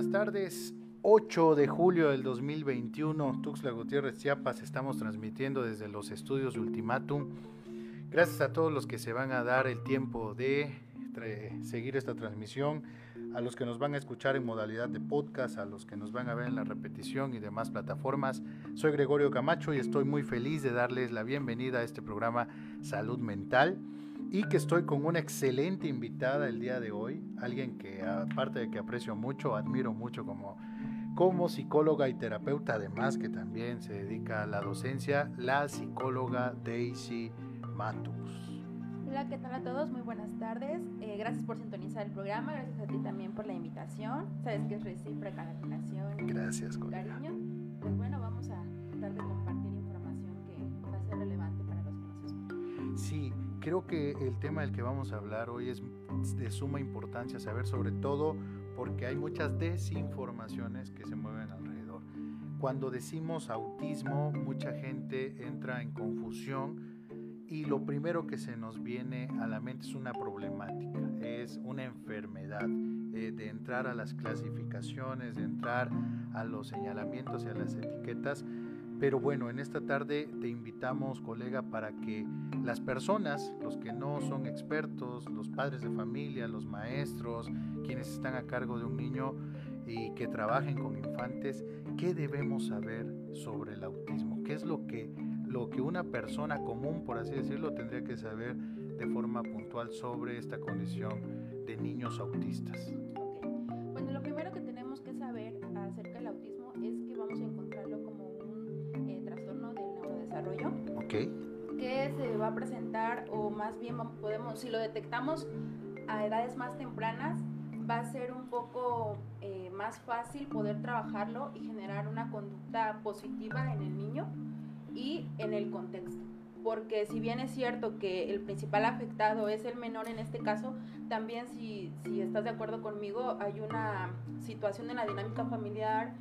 buenas tardes. 8 de julio del 2021, Tuxtla Gutiérrez, Chiapas, estamos transmitiendo desde los estudios de Ultimatum. Gracias a todos los que se van a dar el tiempo de seguir esta transmisión, a los que nos van a escuchar en modalidad de podcast, a los que nos van a ver en la repetición y demás plataformas. Soy Gregorio Camacho y estoy muy feliz de darles la bienvenida a este programa Salud Mental y que estoy con una excelente invitada el día de hoy, alguien que aparte de que aprecio mucho, admiro mucho como, como psicóloga y terapeuta, además que también se dedica a la docencia, la psicóloga Daisy Matus. Hola, ¿qué tal a todos? Muy buenas tardes. Eh, gracias por sintonizar el programa, gracias a ti también por la invitación. Sabes que es recíproca la relación. Gracias, colega. Cariño. Pues bueno, vamos a tratar de compartir información que va a ser relevante para los que nos escuchan. Sí, Creo que el tema del que vamos a hablar hoy es de suma importancia saber, sobre todo porque hay muchas desinformaciones que se mueven alrededor. Cuando decimos autismo, mucha gente entra en confusión y lo primero que se nos viene a la mente es una problemática, es una enfermedad, eh, de entrar a las clasificaciones, de entrar a los señalamientos y a las etiquetas pero bueno, en esta tarde te invitamos, colega, para que las personas, los que no son expertos, los padres de familia, los maestros, quienes están a cargo de un niño y que trabajen con infantes, ¿qué debemos saber sobre el autismo? ¿Qué es lo que, lo que una persona común, por así decirlo, tendría que saber de forma puntual sobre esta condición de niños autistas? Bueno, lo primero va a presentar, o más bien podemos, si lo detectamos a edades más tempranas, va a ser un poco eh, más fácil poder trabajarlo y generar una conducta positiva en el niño y en el contexto. Porque si bien es cierto que el principal afectado es el menor en este caso, también si, si estás de acuerdo conmigo, hay una situación en la dinámica familiar,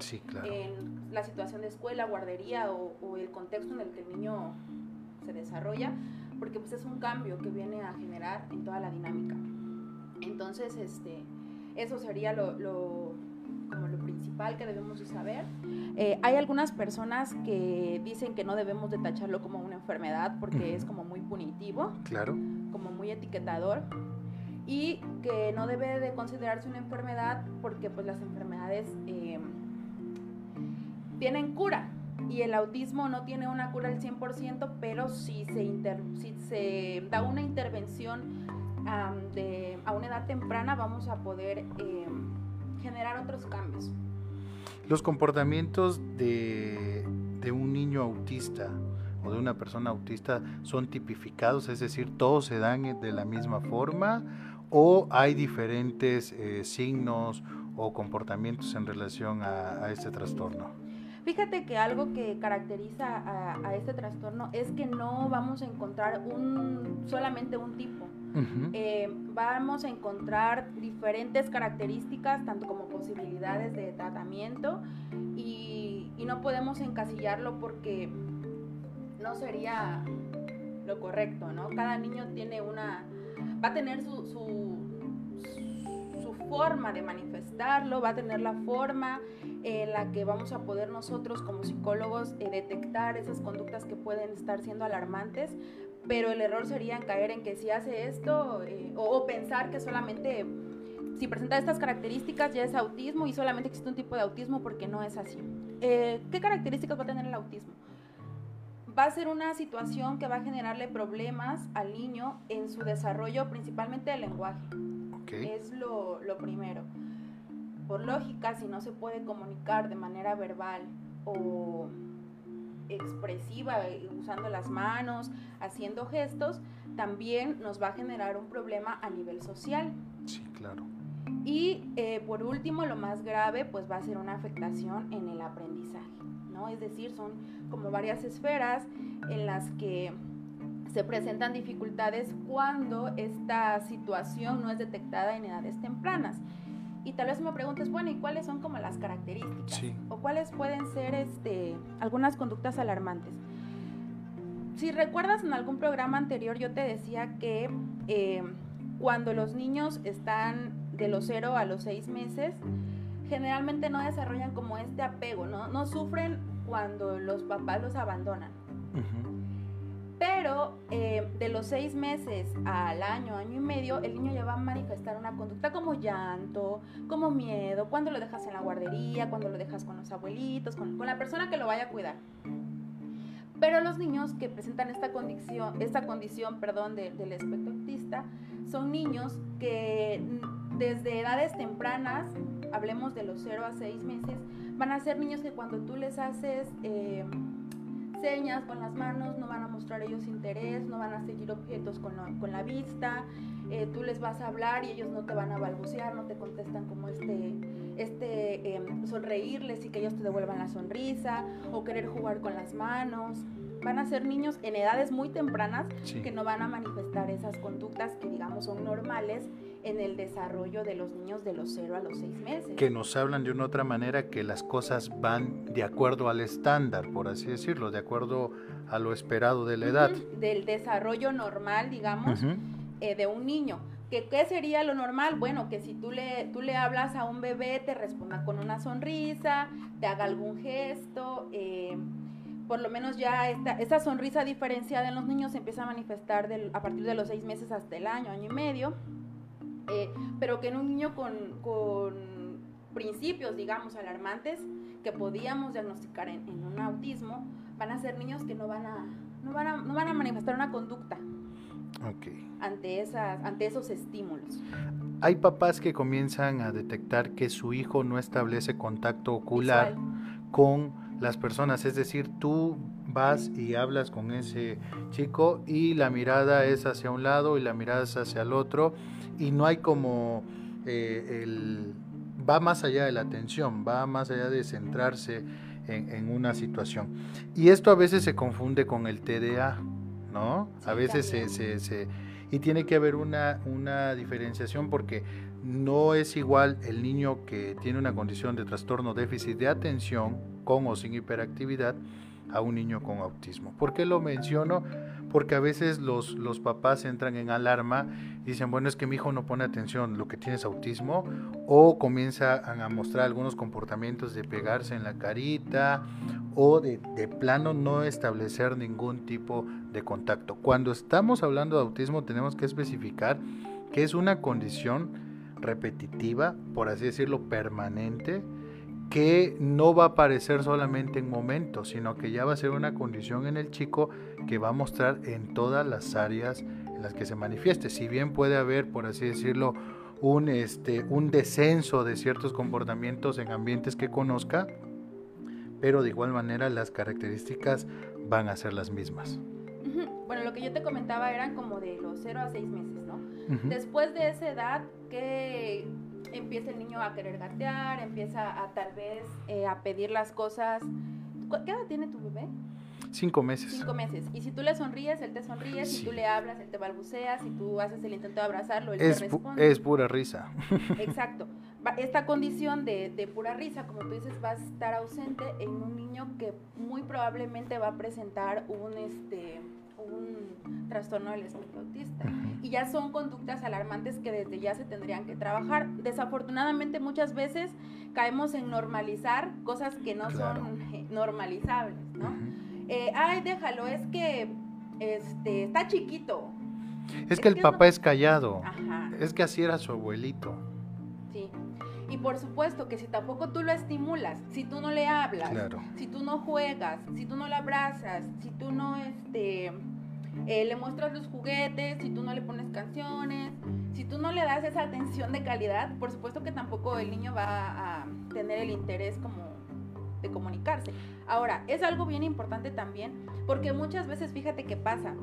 en la situación de escuela, guardería o, o el contexto en el que el niño se desarrolla, porque pues es un cambio que viene a generar en toda la dinámica. Entonces, este, eso sería lo, lo como lo principal que debemos de saber. Eh, hay algunas personas que dicen que no debemos de tacharlo como una enfermedad porque es como muy punitivo, claro, como muy etiquetador y que no debe de considerarse una enfermedad porque pues las enfermedades eh, tienen cura, y el autismo no tiene una cura al 100%, pero si se, si se da una intervención a una edad temprana, vamos a poder em, generar otros cambios. Los comportamientos de, un niño autista o de una persona autista son tipificados, es decir, todos se dan de la misma forma o hay diferentes eh, signos o comportamientos en relación a este trastorno. Fíjate que algo que caracteriza a, este trastorno es que no vamos a encontrar un, solamente un tipo. Eh, vamos a encontrar diferentes características, tanto como posibilidades de tratamiento, y, no podemos encasillarlo porque no sería lo correcto, ¿no? Cada niño tiene una, va a tener su, su forma de manifestarlo, va a tener la forma en la que vamos a poder nosotros como psicólogos eh, detectar esas conductas que pueden estar siendo alarmantes, pero el error sería caer en que si hace esto eh, o, pensar que solamente si presenta estas características ya es autismo y solamente existe un tipo de autismo porque no es así. Eh, ¿Qué características va a tener el autismo? Va a ser una situación que va a generarle problemas al niño en su desarrollo, principalmente del lenguaje. Es lo, lo primero por lógica, si no se puede comunicar de manera verbal o expresiva, eh, usando las manos, haciendo gestos, también nos va a generar un problema a nivel social. Sí, claro. Y eh, por último, lo más grave, pues va a ser una afectación en el aprendizaje, ¿no? Es decir, son como varias esferas en las que se presentan dificultades cuando esta situación no es detectada en edades tempranas. Y tal vez me preguntes, bueno, ¿y cuáles son como las características? O cuáles pueden ser este, algunas conductas alarmantes. Si recuerdas en algún programa anterior yo te decía que eh, cuando los niños están de los 0 a los 6 meses, generalmente no desarrollan como este apego, ¿no? No sufren cuando los papás los abandonan. Pero eh, de los seis meses al año, año y medio, el niño ya va a manifestar una conducta como llanto, como miedo, cuando lo dejas en la guardería, cuando lo dejas con los abuelitos, con, con la persona que lo vaya a cuidar. Pero los niños que presentan esta condición, esta condición perdón, del espectro autista son niños que desde edades tempranas, hablemos de los 0 a 6 meses, van a ser niños que cuando tú les haces... Eh, señas con las manos, no van a mostrar ellos interés, no van a seguir objetos con, con la vista, eh, tú les vas a hablar y ellos no te van a balbucear, no te contestan como este, este em, sonreírles y que ellos te devuelvan la sonrisa o querer jugar con las manos. Van a ser niños en edades muy tempranas que no van a manifestar esas conductas que digamos son normales en el desarrollo de los niños de los 0 a los 6 meses. Que nos hablan de una otra manera que las cosas van de acuerdo al estándar, por así decirlo, de acuerdo a lo esperado de la edad. Del desarrollo normal, digamos, eh, de un niño. ¿Qué, ¿Qué sería lo normal? Bueno, que si tú le, tú le hablas a un bebé, te responda con una sonrisa, te haga algún gesto. Eh, por lo menos ya esta, esta sonrisa diferenciada en los niños se empieza a manifestar del, a partir de los seis meses hasta el año, año y medio. Eh, pero que en un niño con, principios, digamos, alarmantes, que podíamos diagnosticar en, un autismo, van a ser niños que no van a, no van a, no van a manifestar una conducta ante, esas, ante esos estímulos. Hay papás que comienzan a detectar que su hijo no establece contacto ocular con las personas, es decir, tú vas y hablas con ese chico y la mirada es hacia un lado y la mirada es hacia el otro y no hay como eh, el... va más allá de la atención, va más allá de centrarse en, una situación. Y esto a veces se confunde con el TDA, ¿no? a veces se, se, Y tiene que haber una, una diferenciación porque no es igual el niño que tiene una condición de trastorno déficit de atención con o sin hiperactividad a un niño con autismo. ¿Por qué lo menciono? Porque a veces los, los papás entran en alarma y dicen, bueno, es que mi hijo no pone atención, lo que tiene es autismo, o comienzan a mostrar algunos comportamientos de pegarse en la carita o de, de plano no establecer ningún tipo de contacto. Cuando estamos hablando de autismo tenemos que especificar que es una condición repetitiva, por así decirlo, permanente, que no va a aparecer solamente en momentos, sino que ya va a ser una condición en el chico que va a mostrar en todas las áreas en las que se manifieste. Si bien puede haber, por así decirlo, un, este, un descenso de ciertos comportamientos en ambientes que conozca, pero de igual manera las características van a ser las mismas. Bueno, lo que yo te comentaba eran como de los 0 a 6 meses, ¿no? Después de esa edad, ¿qué, empieza el niño a querer gatear, empieza a tal vez eh, a pedir las cosas. ¿Qué edad tiene tu bebé? Cinco meses. Cinco meses. Y si tú le sonríes, él te sonríe. Si tú le hablas, él te balbucea. Si tú haces el intento de abrazarlo, él es te responde. es pura risa. Exacto. Esta condición de, de, pura risa, como tú dices, va a estar ausente en un niño que muy probablemente va a presentar un, este, un trastorno del espectro autista. Y ya son conductas alarmantes que desde ya se tendrían que trabajar. Desafortunadamente muchas veces caemos en normalizar cosas que no son normalizables, ¿no? Eh, ay, déjalo, es que este, está chiquito. Es, que el papá es callado. Es que así era su abuelito. Sí. Y por supuesto que si tampoco tú lo estimulas, si tú no le hablas, si tú no juegas, si tú no le abrazas, si tú no este, eh, le muestras los juguetes, si tú no le pones canciones, si tú no le das esa atención de calidad, por supuesto que tampoco el niño va a tener el interés como de comunicarse. Ahora, es algo bien importante también, porque muchas veces, fíjate qué pasa,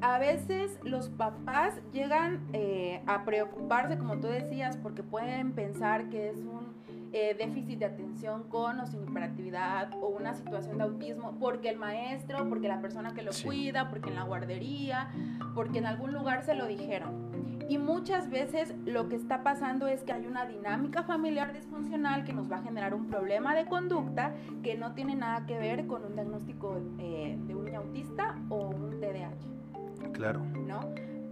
a veces los papás llegan eh, a preocuparse, como tú decías, porque pueden pensar que es un eh, déficit de atención con o sin hiperactividad o una situación de autismo porque el maestro, porque la persona que lo cuida, porque en la guardería, porque en algún lugar se lo dijeron. Y muchas veces lo que está pasando es que hay una dinámica familiar disfuncional que nos va a generar un problema de conducta que no tiene nada que ver con un diagnóstico eh, de un autista o un TDAH. Claro. ¿No?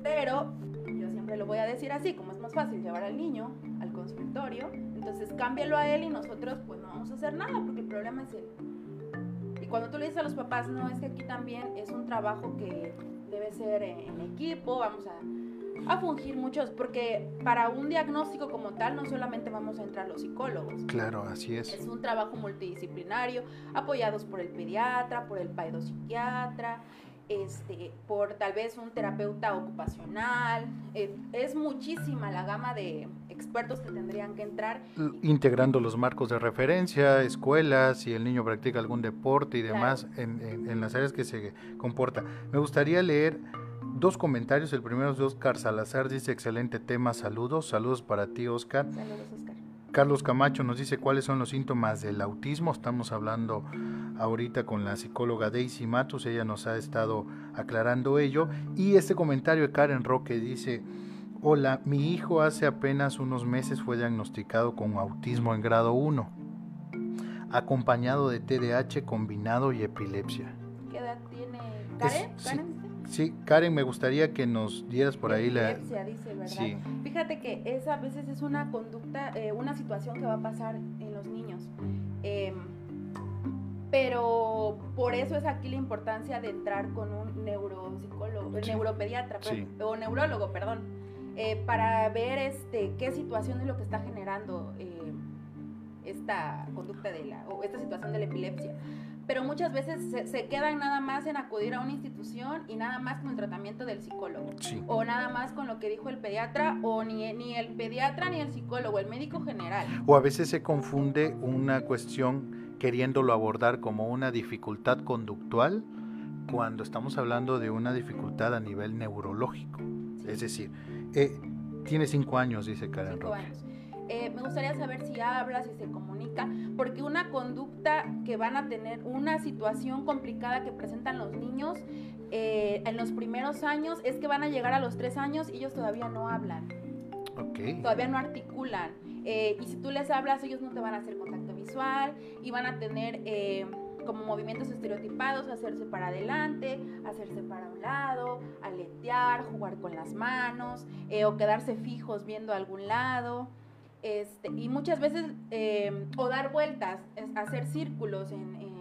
Pero yo siempre siempre lo voy a decir así, como es más fácil llevar al niño al consultorio, entonces cámbialo a él y nosotros pues no vamos a hacer nada porque el problema es él. Y cuando tú le dices a los papás, no, es que aquí también es un trabajo que debe ser en equipo, vamos a a fungir muchos, porque para un diagnóstico como tal no solamente vamos a entrar los psicólogos. Claro, así es. Es un trabajo multidisciplinario, apoyados por el pediatra, por el paidopsiquiatra, este, por tal vez un terapeuta ocupacional. Eh, es muchísima la gama de expertos que tendrían que entrar. Integrando los marcos de referencia, escuelas, si el niño practica algún deporte y demás en, en las áreas que se comporta. Me gustaría leer dos comentarios. El primero es de Oscar Salazar, dice excelente tema, saludos, saludos para ti Oscar. Saludos Oscar. Carlos Camacho nos dice cuáles son los síntomas del autismo. Estamos hablando ahorita con la psicóloga Daisy Matus, ella nos ha estado aclarando ello. Y este comentario de Karen Roque dice, hola, mi hijo hace apenas unos meses fue diagnosticado con autismo en grado 1, acompañado de TDAH combinado y epilepsia. ¿Qué edad tiene Karen? Sí, Karen, me gustaría que nos dieras por ahí la... dice, ¿verdad? Sí. Fíjate que esa a veces es una conducta, eh, una situación que va a pasar en los niños. Em, pero por eso es aquí la importancia de entrar con un neuropsicólogo, neuropediatra o neurólogo, perdón, eh, para ver este qué situación es lo que está generando eh, esta conducta de la o esta situación de la epilepsia pero muchas veces se, quedan nada más en acudir a una institución y nada más con el tratamiento del psicólogo. O nada más con lo que dijo el pediatra, o ni, ni el pediatra ni el psicólogo, el médico general. O a veces se confunde una cuestión queriéndolo abordar como una dificultad conductual cuando estamos hablando de una dificultad a nivel neurológico. Es decir, eh, tiene cinco años, dice Karen cinco Años. Eh, me gustaría saber si habla, si se comunica, porque una conducta que van a tener, una situación complicada que presentan los niños eh, en los primeros años es que van a llegar a los tres años y ellos todavía no hablan. Todavía no articulan. Eh, y si tú les hablas, ellos no te van a hacer contacto visual y van a tener como movimientos estereotipados, hacerse para adelante, hacerse para un lado, aletear, jugar con las manos o quedarse fijos viendo a algún lado. Este, y muchas veces, eh, o dar vueltas, hacer círculos en,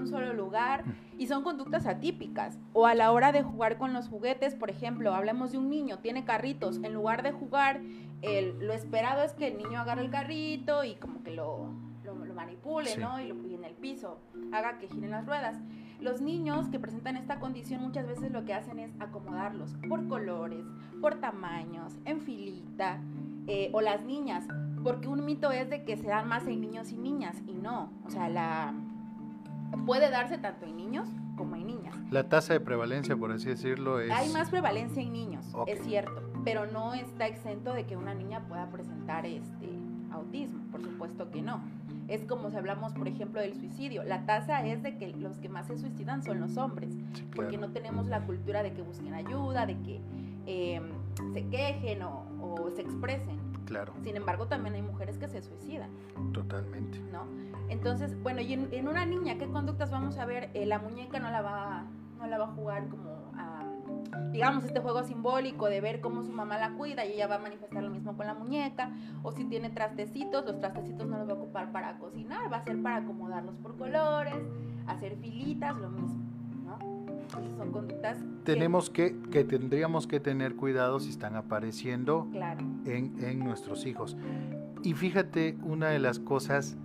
un solo lugar, y son conductas atípicas. O a la hora de jugar con los juguetes, por ejemplo, hablemos de un niño, tiene carritos, en lugar de jugar, lo esperado es que el niño agarre el carrito y como que lo, lo, manipule, ¿no? Y, lo, y en el piso haga que giren las ruedas. Los niños que presentan esta condición muchas veces lo que hacen es acomodarlos por colores, por tamaños, en filita, eh, o las niñas, porque un mito es de que se dan más en niños y niñas, y no, o sea, la puede darse tanto en niños como en niñas. La tasa de prevalencia, por así decirlo, es... Hay más prevalencia en niños, es cierto, pero no está exento de que una niña pueda presentar este autismo, por supuesto que no. Es como si hablamos, por ejemplo, del suicidio. La tasa es de que los que más se suicidan son los hombres, porque no tenemos la cultura de que busquen ayuda, de que eh, se quejen o, se expresen. Claro. Sin embargo, también hay mujeres que se suicidan. Totalmente. ¿No? Entonces, bueno, y en, una niña, ¿qué conductas vamos a ver? Eh, la muñeca no la va, no la va a jugar como digamos, este juego simbólico de ver cómo su mamá la cuida y ella va a manifestar lo mismo con la muñeca. O si tiene trastecitos, los trastecitos no los va a ocupar para cocinar, va a ser para acomodarlos por colores, hacer filitas, lo mismo son conductas tenemos que, que, tendríamos que tener cuidado si están apareciendo en, en, nuestros hijos. Y fíjate, una de las cosas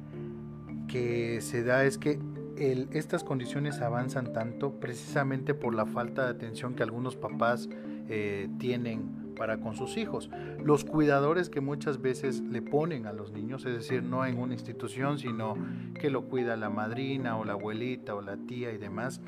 que se da es que el, estas condiciones avanzan tanto precisamente por la falta de atención que algunos papás eh, tienen para con sus hijos. Los cuidadores que muchas veces le ponen a los niños, es decir, no en una institución, sino que lo cuida la madrina o la abuelita o la tía y demás,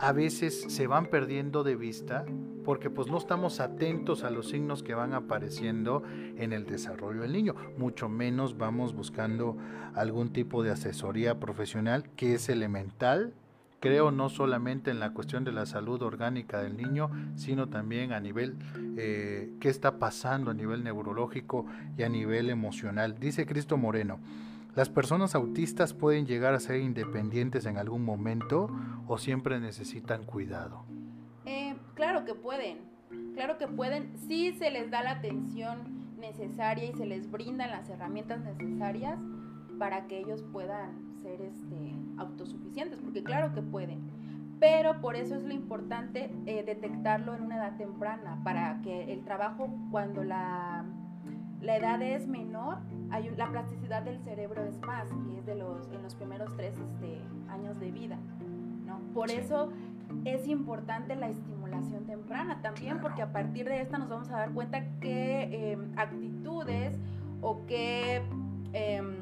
a veces se van perdiendo de vista porque pues no estamos atentos a los signos que van apareciendo en el desarrollo del niño, mucho menos vamos buscando algún tipo de asesoría profesional que es elemental, creo no solamente en la cuestión de la salud orgánica del niño, sino también a nivel eh, qué está pasando a nivel neurológico y a nivel emocional. Dice Cristo Moreno, ¿Las personas autistas pueden llegar a ser independientes en algún momento o siempre necesitan cuidado? Eh, claro que pueden. claro que pueden, si se les da la atención necesaria y se les brindan las herramientas necesarias para que ellos puedan ser este, autosuficientes, porque claro que pueden. Pero por eso es lo importante eh, detectarlo en una edad temprana, para que el trabajo cuando la, la edad es menor, hay, la plasticidad del cerebro es más, que es de los, en los primeros tres este, años de vida. ¿no? Por eso es importante la estimulación temprana también, porque a partir de esta nos vamos a dar cuenta qué em, actitudes o qué, em,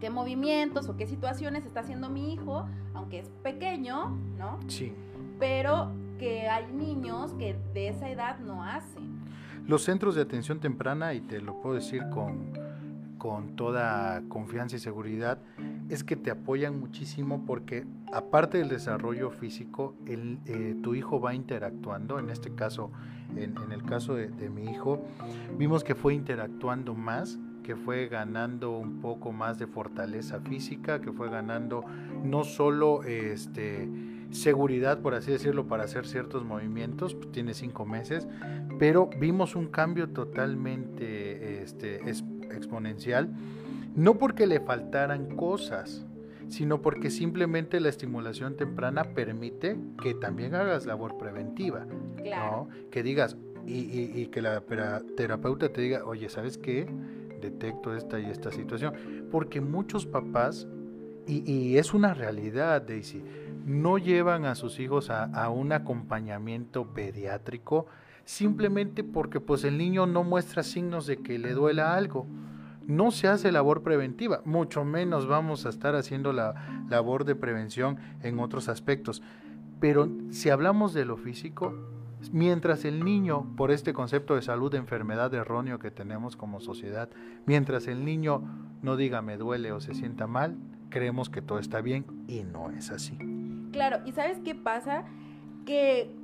qué movimientos o qué situaciones está haciendo mi hijo, aunque es pequeño, ¿no? Sí. Pero que hay niños que de esa edad no hacen. Los centros de atención temprana, y te lo puedo decir con, con toda confianza y seguridad, es que te apoyan muchísimo porque aparte del desarrollo físico, eh, tu hijo va interactuando, en este caso, en, el caso de, mi hijo, vimos que fue interactuando más, que fue ganando un poco más de fortaleza física, que fue ganando no solo este, seguridad, por así decirlo, para hacer ciertos movimientos, pues, tiene cinco meses, pero vimos un cambio totalmente este, exponencial no porque le faltaran cosas, sino porque simplemente la estimulación temprana permite que también hagas labor preventiva, ¿no? Que digas, y, que la terapeuta te diga, oye, ¿sabes qué? Detecto esta y esta situación. Porque muchos papás, y, es una realidad, Daisy, no llevan a sus hijos a, un acompañamiento pediátrico simplemente porque pues el niño no muestra signos de que le duela algo no se hace labor preventiva, mucho menos vamos a estar haciendo la labor de prevención en otros aspectos. Pero si hablamos de lo físico, mientras el niño, por este concepto de salud de enfermedad erróneo que tenemos como sociedad, mientras el niño no diga me duele o se sienta mal, creemos que todo está bien y no es así. Claro, y ¿sabes qué pasa? Que,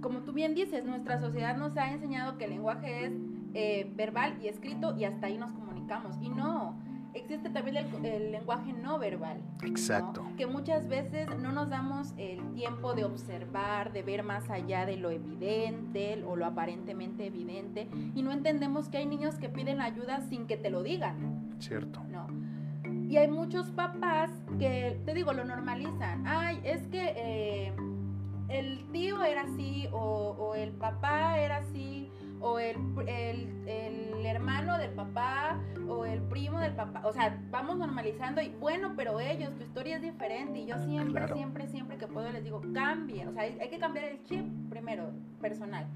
como tú bien dices, nuestra sociedad nos ha enseñado que el lenguaje es eh, verbal y escrito y hasta ahí nos comunicamos. Y no, existe también el, lenguaje no verbal. Exacto. Que muchas veces no nos damos el tiempo de observar, de ver más allá de lo evidente o lo aparentemente evidente y no entendemos que hay niños que piden ayuda sin que te lo digan. Cierto. Y hay muchos papás que, te digo, lo normalizan. Ay, es que eh, el tío era así o el papá era así o el, el, hermano del papá o el primo del papá. O sea, vamos normalizando y bueno, pero ellos, tu historia es diferente. Y yo siempre, siempre, siempre que puedo les digo, cambien. O sea, hay, que cambiar el chip primero, personal,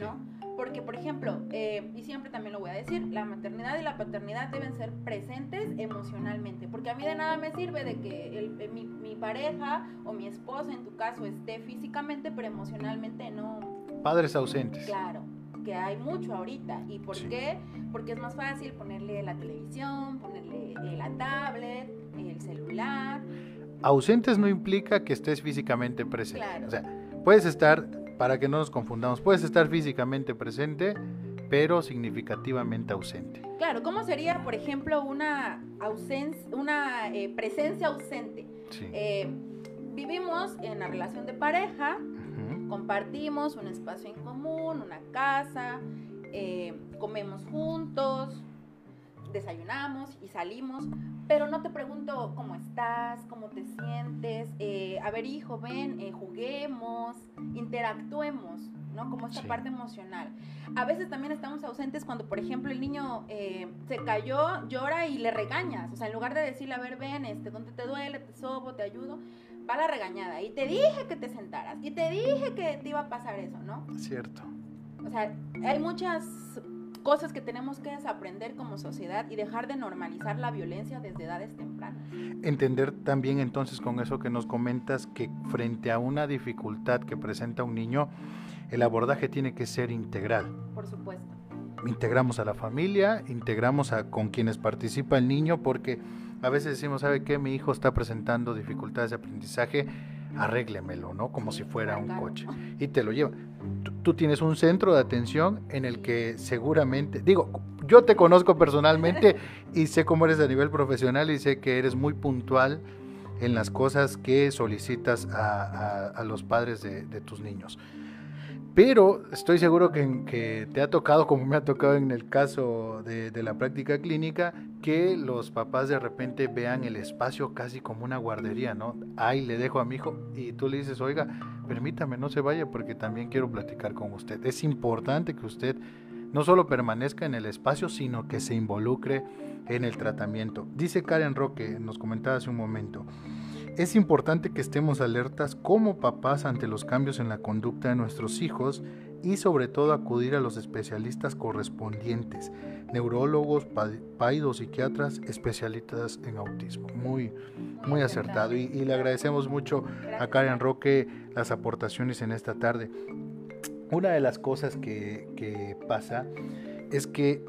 ¿no? Porque, por ejemplo, eh, y siempre también lo voy a decir, la maternidad y la paternidad deben ser presentes emocionalmente. Porque a mí de nada me sirve de que el, eh, mi, mi pareja o mi esposa, en tu caso, esté físicamente, pero emocionalmente no. Padres ausentes. Claro que hay mucho ahorita. ¿Y por qué? Porque es más fácil ponerle la televisión, ponerle eh, la tablet, el celular. Ausentes no implica que estés físicamente presente. O sea, puedes estar, para que no nos confundamos, puedes estar físicamente presente, pero significativamente ausente. Claro, ¿cómo sería, por ejemplo, una ausencia, una eh, presencia ausente? Eh, vivimos en la relación de pareja, compartimos un espacio en común, una casa, eh, comemos juntos, desayunamos y salimos, pero no te pregunto cómo estás, cómo te sientes, eh, a ver hijo, ven, eh, juguemos, interactuemos, ¿no? Como esta parte emocional. A veces también estamos ausentes cuando, por ejemplo, el niño se cayó, llora y le regañas, o sea, en lugar de decirle, a ver, ven, este, ¿dónde te duele? Te sobo, te ayudo va la regañada. Y te dije que te sentaras. Y te dije que te iba a pasar eso, ¿no? Cierto. O sea, hay muchas cosas que tenemos que desaprender como sociedad y dejar de normalizar la violencia desde edades tempranas. Entender también entonces con eso que nos comentas que frente a una dificultad que presenta un niño, el abordaje tiene que ser integral. Por supuesto. Integramos a la familia, integramos a con quienes participa el niño porque a veces decimos, ¿sabe qué? Mi hijo está presentando dificultades de aprendizaje, arréglemelo, ¿no? Como si fuera un coche. Y te lo lleva. Tú, tienes un centro de atención en el que seguramente, digo, yo te conozco personalmente y sé cómo eres a nivel profesional y sé que eres muy puntual en las cosas que solicitas a, los padres de, tus niños. Pero estoy seguro que, te ha tocado, como me ha tocado en el caso de, la práctica clínica, que los papás de repente vean el espacio casi como una guardería, ¿no? Ahí le dejo a mi hijo y tú le dices, oiga, permítame, no se vaya porque también quiero platicar con usted. Es importante que usted no solo permanezca en el espacio, sino que se involucre en el tratamiento. Dice Karen Roque, nos comentaba hace un momento, es importante que estemos alertas como papás ante los cambios en la conducta de nuestros hijos y sobre todo acudir a los especialistas correspondientes, neurólogos, paidos, psiquiatras, especialistas en autismo. Muy, muy acertado y, le agradecemos mucho a Karen Roque las aportaciones en esta tarde. Una de las cosas que, que pasa es que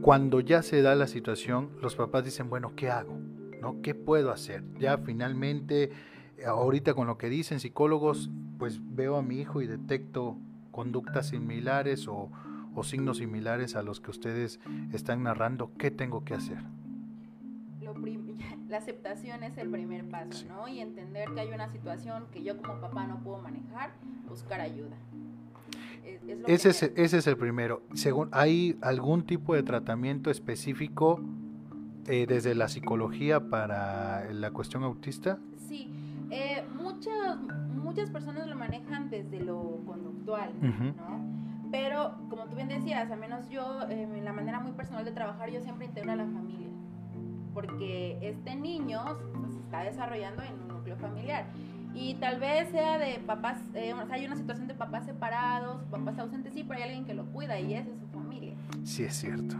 cuando ya se da la situación, los papás dicen, bueno, ¿qué hago? ¿No? ¿Qué puedo hacer? Ya finalmente, ahorita con lo que dicen psicólogos, pues veo a mi hijo y detecto conductas similares o, signos similares a los que ustedes están narrando. ¿Qué tengo que hacer? la aceptación es el primer paso, ¿no? Y entender que hay una situación que yo como papá no puedo manejar, buscar ayuda. ese, es, ese es el primero. Según, ¿Hay algún tipo de tratamiento específico eh, desde la psicología para la cuestión autista? Sí, eh, muchas, muchas personas lo manejan desde lo conductual, ¿no? Pero como tú bien decías, al menos yo, eh, en la manera muy personal de trabajar, yo siempre integro a la familia, porque este niño pues, se está desarrollando en un núcleo familiar. Y tal vez sea de papás, o sea, hay una situación de papás separados, papás ausentes, sí, pero hay alguien que lo cuida y esa es su familia. Sí, es cierto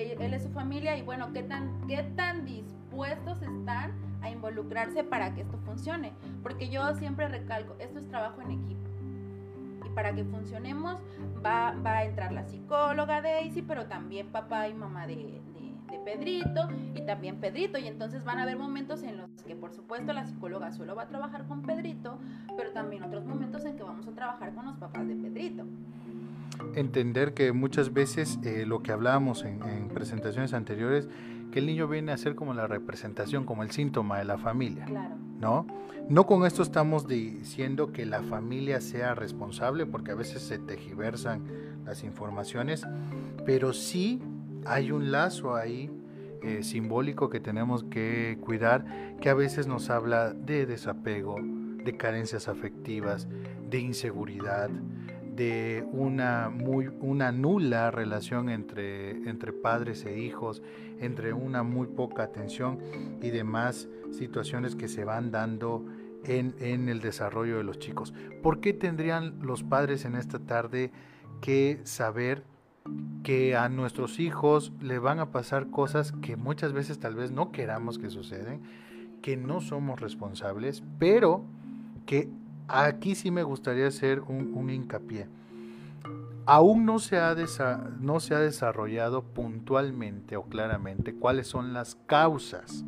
él, es su familia y bueno, ¿qué tan, qué tan dispuestos están a involucrarse para que esto funcione. Porque yo siempre recalco, esto es trabajo en equipo. Y para que funcionemos va, va a entrar la psicóloga Daisy, pero también papá y mamá de, de, de, Pedrito y también Pedrito. Y entonces van a haber momentos en los que por supuesto la psicóloga solo va a trabajar con Pedrito, pero también otros momentos en que vamos a trabajar con los papás de Pedrito entender que muchas veces eh, lo que hablábamos en, presentaciones anteriores, que el niño viene a ser como la representación, como el síntoma de la familia, ¿no? No con esto estamos diciendo que la familia sea responsable, porque a veces se tejiversan las informaciones, pero sí hay un lazo ahí eh, simbólico que tenemos que cuidar, que a veces nos habla de desapego, de carencias afectivas, de inseguridad, de una, muy, una nula relación entre, entre padres e hijos, entre una muy poca atención y demás situaciones que se van dando en, en el desarrollo de los chicos. ¿Por qué tendrían los padres en esta tarde que saber que a nuestros hijos le van a pasar cosas que muchas veces tal vez no queramos que suceden, que no somos responsables, pero que aquí sí me gustaría hacer un, hincapié. Aún no se, ha no se ha desarrollado puntualmente o claramente cuáles son las causas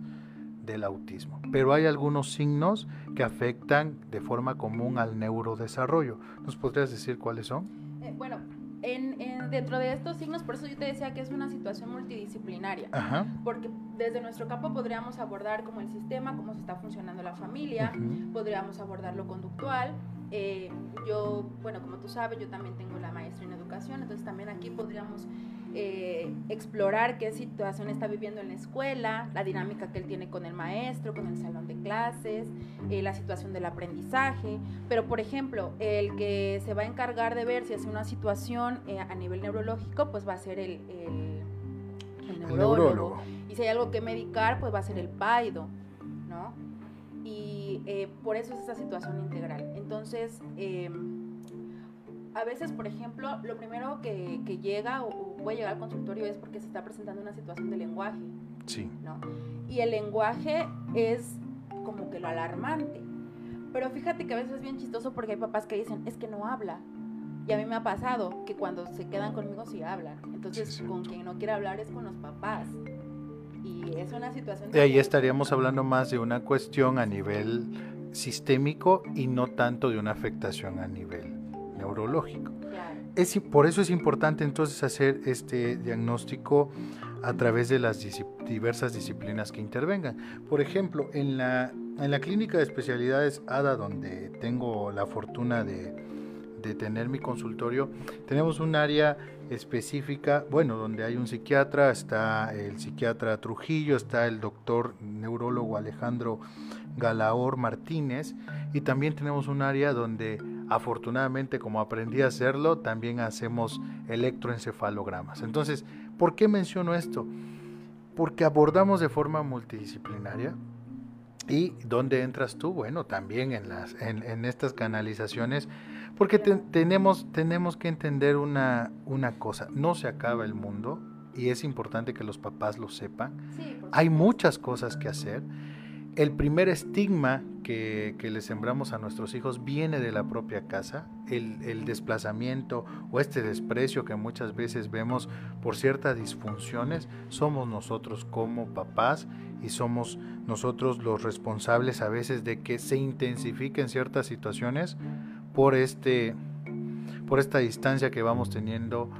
del autismo, pero hay algunos signos que afectan de forma común al neurodesarrollo. ¿Nos podrías decir cuáles son? Eh, bueno, en, dentro de estos signos, por eso yo te decía que es una situación multidisciplinaria, porque desde nuestro campo podríamos abordar como el sistema, cómo se está funcionando la familia, podríamos abordar lo conductual. Eh, yo, bueno, como tú sabes, yo también tengo la maestría en educación, entonces también aquí podríamos eh, explorar qué situación está viviendo en la escuela, la dinámica que él tiene con el maestro, con el salón de clases, eh, la situación del aprendizaje. Pero, por ejemplo, el que se va a encargar de ver si es una situación eh, a nivel neurológico, pues va a ser el, neurólogo. Y si hay algo que medicar, pues va a ser el PAIDO, ¿no? Y por eso es esa situación integral. Entonces, a veces, por ejemplo, lo primero que, llega o, puede llegar al consultorio es porque se está presentando una situación de lenguaje. Sí. ¿no? Y el lenguaje es como que lo alarmante. Pero fíjate que a veces es bien chistoso porque hay papás que dicen, es que no habla. Y a mí me ha pasado que cuando se quedan conmigo sí hablan. Entonces, con quien no quiere hablar es con los papás. Y es una situación... De ahí estaríamos hablando más de una cuestión a nivel sistémico y no tanto de una afectación a nivel neurológico. Es, por eso es importante entonces hacer este diagnóstico a través de las diversas disciplinas que intervengan. Por ejemplo, en la, en la clínica de especialidades ADA, donde tengo la fortuna de, de tener mi consultorio, tenemos un área específica, bueno, donde hay un psiquiatra, está el psiquiatra Trujillo, está el doctor neurólogo Alejandro Galaor Martínez y también tenemos un área donde afortunadamente como aprendí a hacerlo, también hacemos electroencefalogramas. Entonces, ¿por qué menciono esto? Porque abordamos de forma multidisciplinaria ¿Y dónde entras tú? Bueno, también en, las, en, estas canalizaciones, porque tenemos, tenemos que entender una, una cosa, no se acaba el mundo y es importante que los papás lo sepan. Hay muchas cosas que hacer el primer estigma que, le sembramos a nuestros hijos viene de la propia casa, el, desplazamiento o este desprecio que muchas veces vemos por ciertas disfunciones, somos nosotros como papás y somos nosotros los responsables a veces de que se intensifiquen ciertas situaciones por, este, por esta distancia que vamos teniendo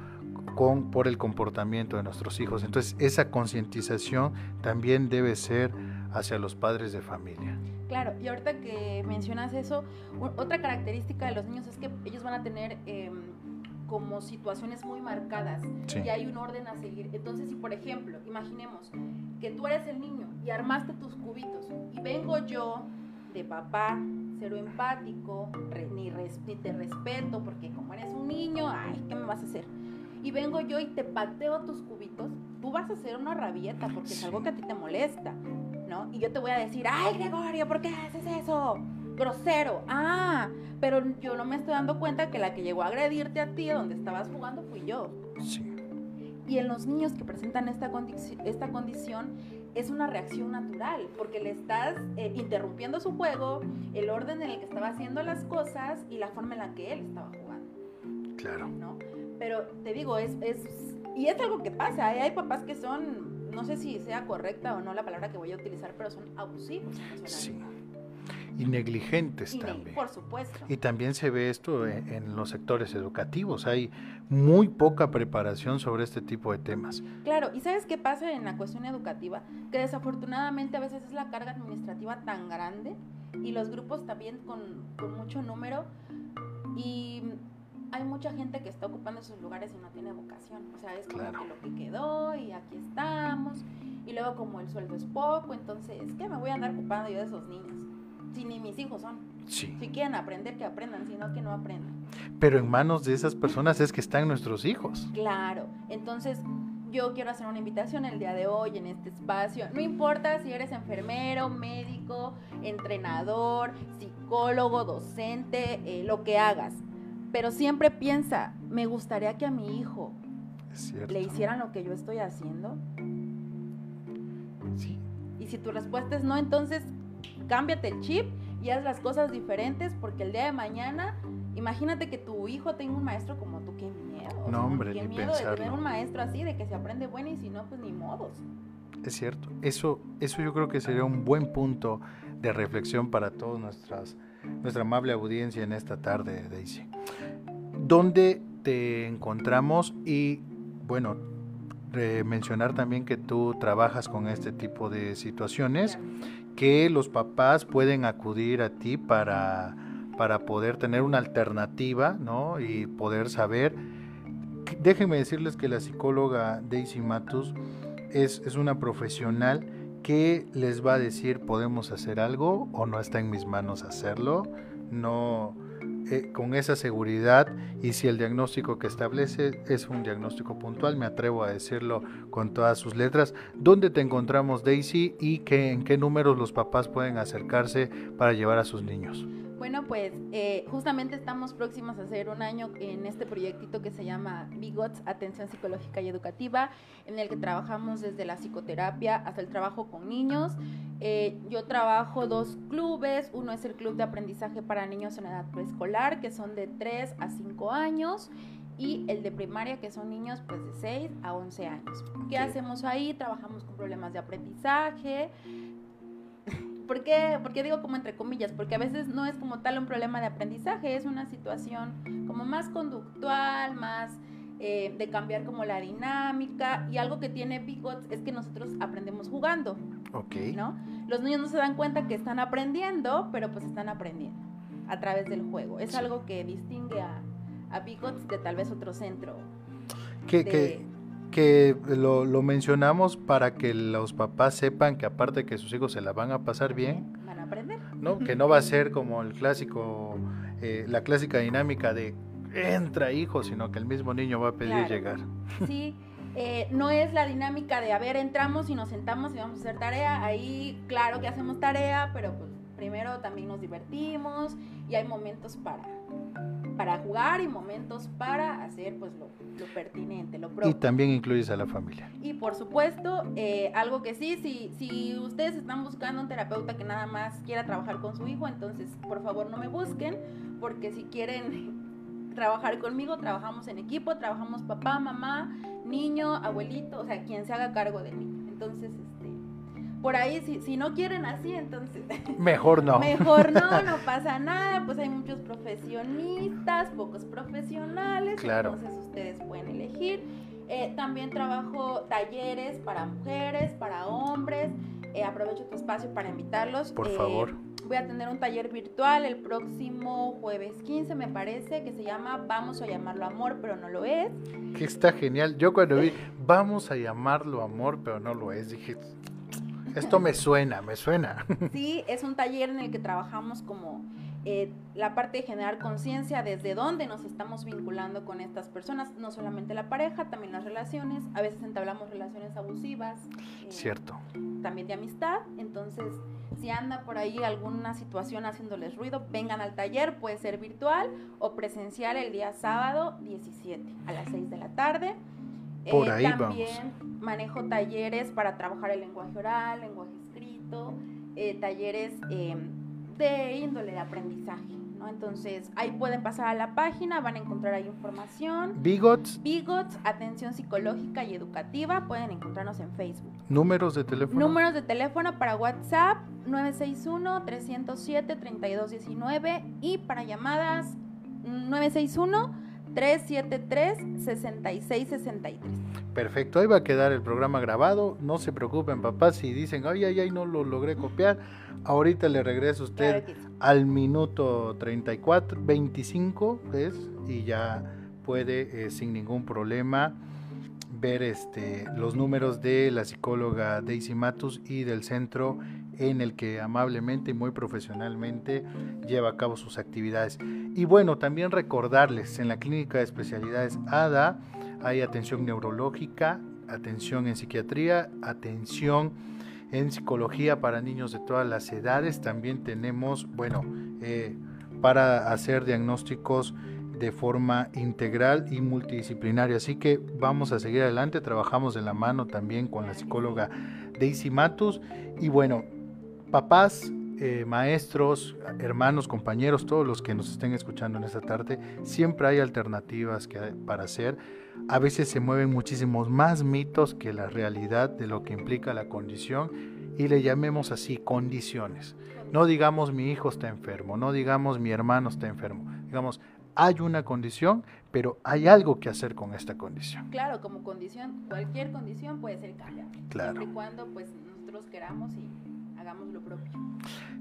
con, por el comportamiento de nuestros hijos. Entonces esa concientización también debe ser hacia los padres de familia. Claro, y ahorita que mencionas eso, otra característica de los niños es que ellos van a tener em, como situaciones muy marcadas y hay un orden a seguir. Entonces, si por ejemplo, imaginemos que tú eres el niño y armaste tus cubitos y vengo yo de papá, cero empático, ni, ni te respeto porque como eres un niño, ay, ¿qué me vas a hacer? y vengo yo y te pateo tus cubitos, tú vas a hacer una rabieta porque es algo que a ti te molesta, ¿no? Y yo te voy a decir, ay Gregorio, ¿por qué haces eso? Grosero. Ah, pero yo no me estoy dando cuenta que la que llegó a agredirte a ti donde estabas jugando fui yo. Sí. Y en los niños que presentan esta, esta condición es una reacción natural, porque le estás eh, interrumpiendo su juego, el orden en el que estaba haciendo las cosas y la forma en la que él estaba jugando. Claro. ¿no? Pero te digo, es, es, y es algo que pasa, ¿eh? hay papás que son, no sé si sea correcta o no la palabra que voy a utilizar, pero son abusivos Sí. Y negligentes también. Por supuesto. Y también se ve esto en, los sectores educativos. Hay muy poca preparación sobre este tipo de temas. Claro, y ¿sabes qué pasa en la cuestión educativa? Que desafortunadamente a veces es la carga administrativa tan grande y los grupos también con, con mucho número. Y hay mucha gente que está ocupando esos lugares y no tiene vocación. O sea, es como que lo que quedó y aquí estamos. Y luego como el sueldo es poco, entonces, ¿qué me voy a andar ocupando yo de esos niños? Si ni mis hijos son. Si quieren aprender, que aprendan, si no, que no aprendan. Pero en manos de esas personas es que están nuestros hijos. Claro. Entonces, yo quiero hacer una invitación el día de hoy en este espacio. No importa si eres enfermero, médico, entrenador, psicólogo, docente, eh, lo que hagas pero siempre piensa, me gustaría que a mi hijo le hicieran lo que yo estoy haciendo. Sí. Y si tu respuesta es no, entonces cámbiate el chip y haz las cosas diferentes porque el día de mañana, imagínate que tu hijo tenga un maestro como tú, qué miedo. No, hombre, qué miedo de tener un maestro así, de que se aprende bueno y si no, pues ni modos. Es cierto. Eso, eso yo creo que sería un buen punto de reflexión para toda nuestra amable audiencia en esta tarde, Daisy. ¿Dónde te encontramos? Y bueno, mencionar también que tú trabajas con este tipo de situaciones, que los papás pueden acudir a ti para, para poder tener una alternativa, ¿no? Y poder saber. Déjenme decirles que la psicóloga Daisy Matus es, es una profesional que les va a decir podemos hacer algo o no está en mis manos hacerlo. No, eh, con esa seguridad y si el diagnóstico que establece es un diagnóstico puntual, me atrevo a decirlo con todas sus letras, ¿dónde te encontramos Daisy y que, en qué números los papás pueden acercarse para llevar a sus niños? Bueno, pues eh, justamente estamos próximos a hacer un año en este proyectito que se llama Bigots, Atención Psicológica y Educativa, en el que trabajamos desde la psicoterapia hasta el trabajo con niños. Eh, yo trabajo dos clubes, uno es el Club de Aprendizaje para Niños en Edad Preescolar, que son de 3 a 5 años, y el de primaria, que son niños pues de 6 a 11 años. ¿Qué hacemos ahí? Trabajamos con problemas de aprendizaje, ¿Por qué? digo como entre comillas? Porque a veces no es como tal un problema de aprendizaje, es una situación como más conductual, más eh, de cambiar como la dinámica y algo que tiene Bigots es que nosotros aprendemos jugando. Ok. ¿No? Los niños no se dan cuenta que están aprendiendo, pero pues están aprendiendo a través del juego. Es algo que distingue a, a Bigots de tal vez otro centro. Que, que, que lo, lo, mencionamos para que los papás sepan que aparte de que sus hijos se la van a pasar bien, van a aprender. ¿no? que no va a ser como el clásico, eh, la clásica dinámica de entra hijo, sino que el mismo niño va a pedir llegar. Sí, eh, no es la dinámica de, a ver, entramos y nos sentamos y vamos a hacer tarea. Ahí, claro que hacemos tarea, pero pues primero también nos divertimos y hay momentos para, para jugar y momentos para hacer pues lo, pertinente, lo propio. Y también incluyes a la familia. Y por supuesto, eh, algo que sí, si, si ustedes están buscando un terapeuta que nada más quiera trabajar con su hijo, entonces por favor no me busquen, porque si quieren trabajar conmigo, trabajamos en equipo, trabajamos papá, mamá, niño, abuelito, o sea, quien se haga cargo de mí. Entonces, por ahí, si, si no quieren así, entonces... Mejor no. Mejor no, no pasa nada, pues hay muchos profesionistas, pocos profesionales, claro. entonces ustedes pueden elegir. Eh, también trabajo talleres para mujeres, para hombres. Eh, aprovecho tu espacio para invitarlos. Por eh, favor. Voy a tener un taller virtual el próximo jueves 15, me parece, que se llama Vamos a llamarlo amor, pero no lo es. Que está genial. Yo cuando vi Vamos a llamarlo amor, pero no lo es, dije, esto me suena, me suena. Sí, es un taller en el que trabajamos como eh, la parte de generar conciencia desde dónde nos estamos vinculando con estas personas, no solamente la pareja, también las relaciones, a veces entablamos relaciones abusivas. Eh, Cierto. También de amistad, entonces si anda por ahí alguna situación haciéndoles ruido, vengan al taller, puede ser virtual o presencial el día sábado 17 a las 6 de la tarde. Por eh, ahí también manejo talleres para trabajar el lenguaje oral, lenguaje escrito, eh, talleres em, de índole de aprendizaje. ¿no? Entonces, ahí pueden pasar a la página, van a encontrar ahí información. Bigots. Bigots, atención psicológica y educativa, pueden encontrarnos en Facebook. ¿Números de teléfono? Números de teléfono para WhatsApp 961-307-3219 y para llamadas 961 373-6663. Perfecto, ahí va a quedar el programa grabado. No se preocupen, papás, si dicen, ay, ay, ay, no lo logré copiar. Ahorita le regreso a usted al minuto 34, 25, ¿ves? Y ya puede eh, sin ningún problema ver este, los números de la psicóloga Daisy Matus y del centro en el que amablemente y muy profesionalmente lleva a cabo sus actividades. Y bueno, también recordarles, en la clínica de especialidades ADA hay atención neurológica, atención en psiquiatría, atención en psicología para niños de todas las edades. También tenemos, bueno, eh, para hacer diagnósticos de forma integral y multidisciplinaria. Así que vamos a seguir adelante. Trabajamos de la mano también con la psicóloga Daisy Matus. Y bueno, papás, eh, maestros, hermanos, compañeros, todos los que nos estén escuchando en esta tarde, siempre hay alternativas que para hacer. A veces se mueven muchísimos más mitos que la realidad de lo que implica la condición y le llamemos así condiciones. No digamos mi hijo está enfermo, no digamos mi hermano está enfermo, digamos hay una condición, pero hay algo que hacer con esta condición. Claro, como condición, cualquier condición puede ser cambiable. Claro. Siempre y cuando pues nosotros queramos y hagamos lo propio.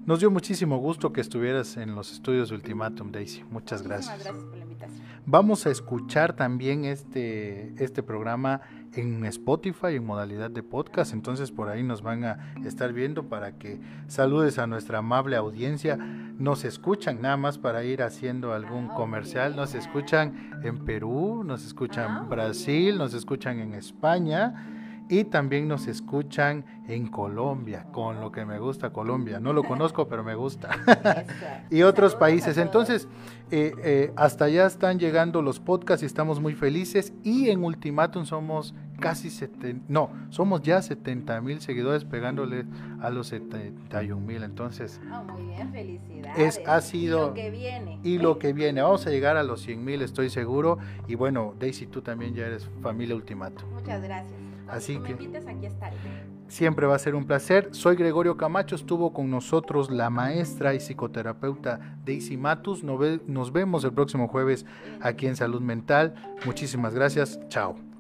Nos dio muchísimo gusto que estuvieras en los estudios de Ultimatum, Daisy. Muchas gracias. gracias por la invitación. Vamos a escuchar también este, este programa en Spotify en modalidad de podcast, entonces por ahí nos van a estar viendo para que saludes a nuestra amable audiencia. Nos escuchan nada más para ir haciendo algún ah, comercial, nos escuchan en Perú, nos escuchan en ah, Brasil, nos escuchan en España y también nos escuchan en Colombia, con lo que me gusta Colombia. No lo conozco, pero me gusta. y otros países. Entonces, eh, eh, hasta allá están llegando los podcasts y estamos muy felices. Y en Ultimatum somos casi 70, no, somos ya 70 mil seguidores pegándole a los 71 mil. Entonces, oh, muy bien, felicidades. Es, ha sido, y lo que viene. Y lo que viene. Vamos a llegar a los 100 mil, estoy seguro. Y bueno, Daisy, tú también ya eres familia Ultimatum. Muchas gracias. Así que aquí estaré. siempre va a ser un placer. Soy Gregorio Camacho, estuvo con nosotros la maestra y psicoterapeuta Daisy Matus. Nos vemos el próximo jueves aquí en Salud Mental. Muchísimas gracias. Chao.